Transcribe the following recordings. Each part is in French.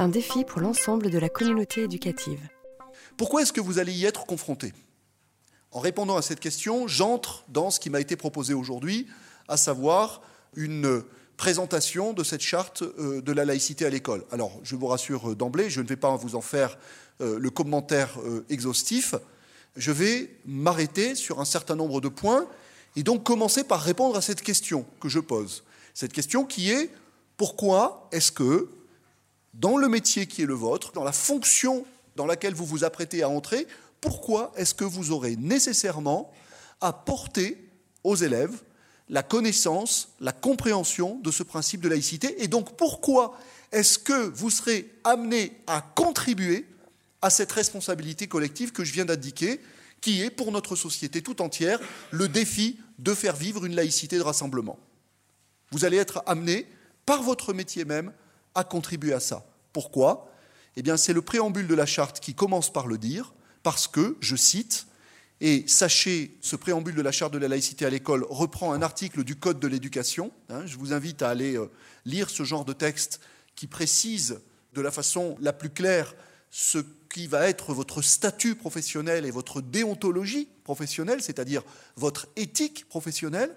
Un défi pour l'ensemble de la communauté éducative. Pourquoi est-ce que vous allez y être confronté? En répondant à cette question, j'entre dans ce qui m'a été proposé aujourd'hui, à savoir une présentation de cette charte euh, de la laïcité à l'école. Alors, je vous rassure euh, d'emblée, je ne vais pas vous en faire euh, le commentaire exhaustif. Je vais m'arrêter sur un certain nombre de points et donc commencer par répondre à cette question que je pose. Cette question qui est pourquoi est-ce que dans le métier qui est le vôtre, dans la fonction dans laquelle vous vous apprêtez à entrer, pourquoi est-ce que vous aurez nécessairement à porter aux élèves la connaissance, la compréhension de ce principe de laïcité Et donc pourquoi est-ce que vous serez amené à contribuer à cette responsabilité collective que je viens d'indiquer, qui est pour notre société tout entière le défi de faire vivre une laïcité de rassemblement? Vous allez être amené, par votre métier même, à contribuer à ça. Pourquoi? Eh bien, c'est le préambule de la charte qui commence par le dire, parce que, je cite, et sachez, ce préambule de la charte de la laïcité à l'école reprend un article du Code de l'éducation. Hein, je vous invite à aller euh, lire ce genre de texte qui précise de la façon la plus claire ce qui va être votre statut professionnel et votre déontologie professionnelle, c'est-à-dire votre éthique professionnelle.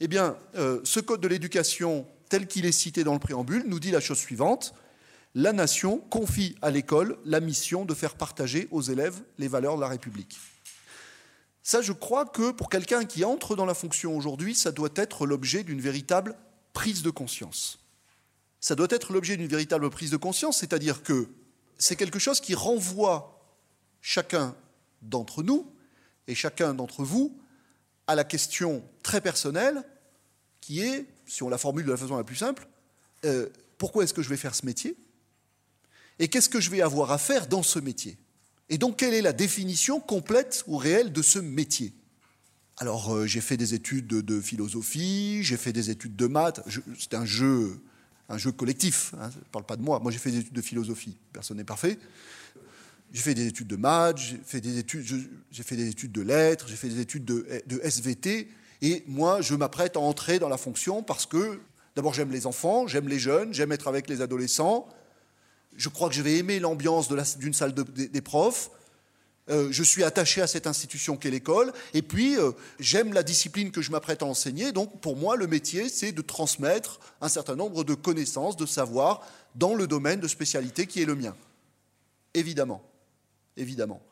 Eh bien, euh, ce Code de l'éducation, tel qu'il est cité dans le préambule, nous dit la chose suivante la nation confie à l'école la mission de faire partager aux élèves les valeurs de la République. Ça, je crois que pour quelqu'un qui entre dans la fonction aujourd'hui, ça doit être l'objet d'une véritable prise de conscience. Ça doit être l'objet d'une véritable prise de conscience, c'est-à-dire que c'est quelque chose qui renvoie chacun d'entre nous et chacun d'entre vous à la question très personnelle qui est, si on la formule de la façon la plus simple, euh, pourquoi est-ce que je vais faire ce métier Et qu'est-ce que je vais avoir à faire dans ce métier et donc, quelle est la définition complète ou réelle de ce métier? Alors, euh, j'ai fait des études de, philosophie, j'ai fait des études de maths. C'est un jeu, un jeu collectif. Hein, je ne parle pas de moi. Moi, j'ai fait des études de philosophie. Personne n'est parfait. J'ai fait des études de maths, j'ai fait des études, j'ai fait des études de lettres, j'ai fait des études de, de SVT. Et moi, je m'apprête à entrer dans la fonction parce que, d'abord, j'aime les enfants, j'aime les jeunes, j'aime être avec les adolescents, je crois que je vais aimer l'ambiance d'une salle des profs. Euh, je suis attaché à cette institution qu'est l'école. Et puis, euh, j'aime la discipline que je m'apprête à enseigner. Donc, pour moi, le métier, c'est de transmettre un certain nombre de connaissances, de savoirs dans le domaine de spécialité qui est le mien. Évidemment. Évidemment.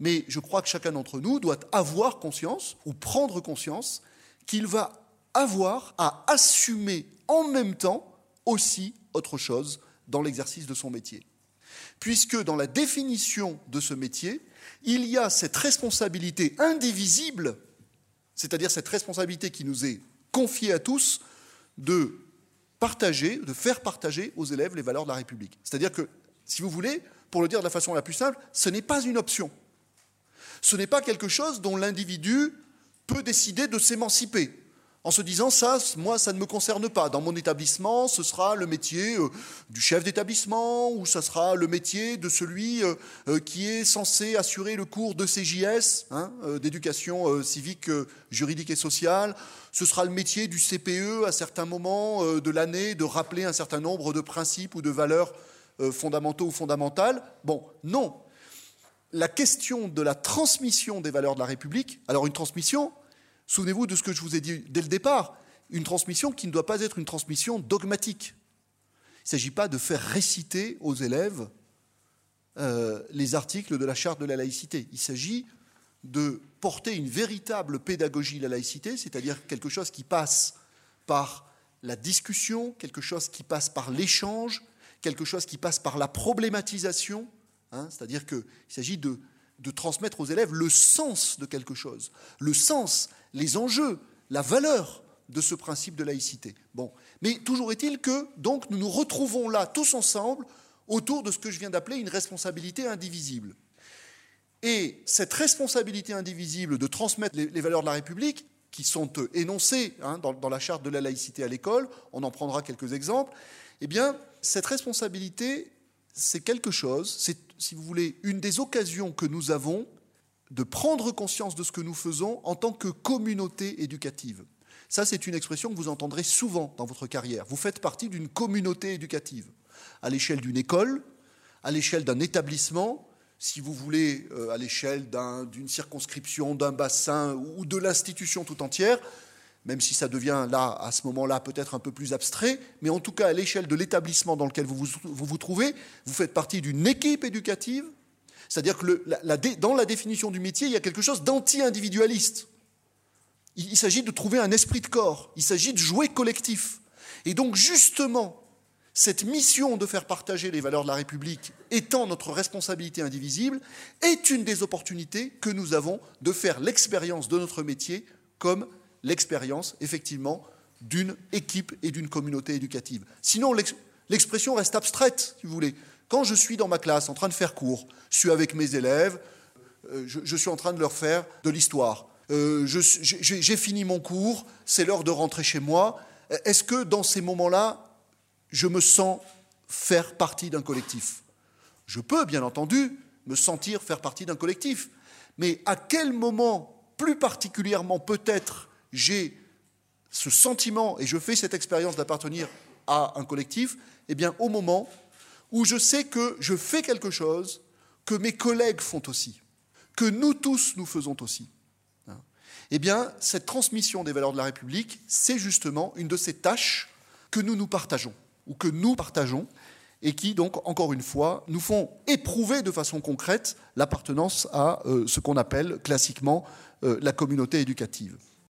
Mais je crois que chacun d'entre nous doit avoir conscience, ou prendre conscience, qu'il va avoir à assumer en même temps aussi autre chose dans l'exercice de son métier. Puisque dans la définition de ce métier, il y a cette responsabilité indivisible, c'est-à-dire cette responsabilité qui nous est confiée à tous, de partager, de faire partager aux élèves les valeurs de la République. C'est-à-dire que, si vous voulez, pour le dire de la façon la plus simple, ce n'est pas une option. Ce n'est pas quelque chose dont l'individu peut décider de s'émanciper en se disant ça, moi, ça ne me concerne pas. Dans mon établissement, ce sera le métier euh, du chef d'établissement ou ça sera le métier de celui euh, euh, qui est censé assurer le cours de CJS, hein, d'éducation civique, juridique et sociale. Ce sera le métier du CPE à certains moments de l'année de rappeler un certain nombre de principes ou de valeurs fondamentaux ou fondamentales. Bon, non. La question de la transmission des valeurs de la République, alors une transmission, Souvenez-vous de ce que je vous ai dit dès le départ, une transmission qui ne doit pas être une transmission dogmatique. Il ne s'agit pas de faire réciter aux élèves euh, les articles de la charte de la laïcité. Il s'agit de porter une véritable pédagogie de la laïcité, c'est-à-dire quelque chose qui passe par la discussion, quelque chose qui passe par l'échange, quelque chose qui passe par la problématisation, hein, c'est-à-dire qu'il s'agit de, transmettre aux élèves le sens de quelque chose, le sens, les enjeux, la valeur de ce principe de laïcité. Bon, mais toujours est-il que nous nous retrouvons là tous ensemble autour de ce que je viens d'appeler une responsabilité indivisible. Et cette responsabilité indivisible de transmettre les, valeurs de la République, qui sont euh, énoncées hein, dans, dans, la charte de la laïcité à l'école, on en prendra quelques exemples, eh bien, cette responsabilité, c'est quelque chose, c'est, si vous voulez, une des occasions que nous avons de prendre conscience de ce que nous faisons en tant que communauté éducative. Ça, c'est une expression que vous entendrez souvent dans votre carrière. Vous faites partie d'une communauté éducative. À l'échelle d'une école, à l'échelle d'un établissement, si vous voulez, à l'échelle d'une circonscription, d'un bassin ou de l'institution tout entière, même si ça devient là, à ce moment-là, peut-être un peu plus abstrait, mais en tout cas à l'échelle de l'établissement dans lequel vous vous, trouvez, vous faites partie d'une équipe éducative, c'est-à-dire que dans la définition du métier, il y a quelque chose d'anti-individualiste. Il, s'agit de trouver un esprit de corps, il s'agit de jouer collectif. Et donc justement, cette mission de faire partager les valeurs de la République étant notre responsabilité indivisible, est une des opportunités que nous avons de faire l'expérience de notre métier comme l'expérience, effectivement, d'une équipe et d'une communauté éducative. Sinon, l'expression reste abstraite, si vous voulez. Quand je suis dans ma classe en train de faire cours, je suis avec mes élèves, euh, je, suis en train de leur faire de l'histoire. Euh, j'ai fini mon cours, c'est l'heure de rentrer chez moi. Est-ce que dans ces moments-là, je me sens faire partie d'un collectif? Je peux, bien entendu, me sentir faire partie d'un collectif. Mais à quel moment, plus particulièrement peut-être, j'ai ce sentiment et je fais cette expérience d'appartenir à un collectif, eh bien au moment où je sais que je fais quelque chose que mes collègues font aussi, que nous tous nous faisons aussi. Hein. Eh bien, cette transmission des valeurs de la République, c'est justement une de ces tâches que nous nous partageons, ou que nous partageons, et qui, donc, encore une fois, nous font éprouver de façon concrète l'appartenance à euh, ce qu'on appelle classiquement euh, la communauté éducative.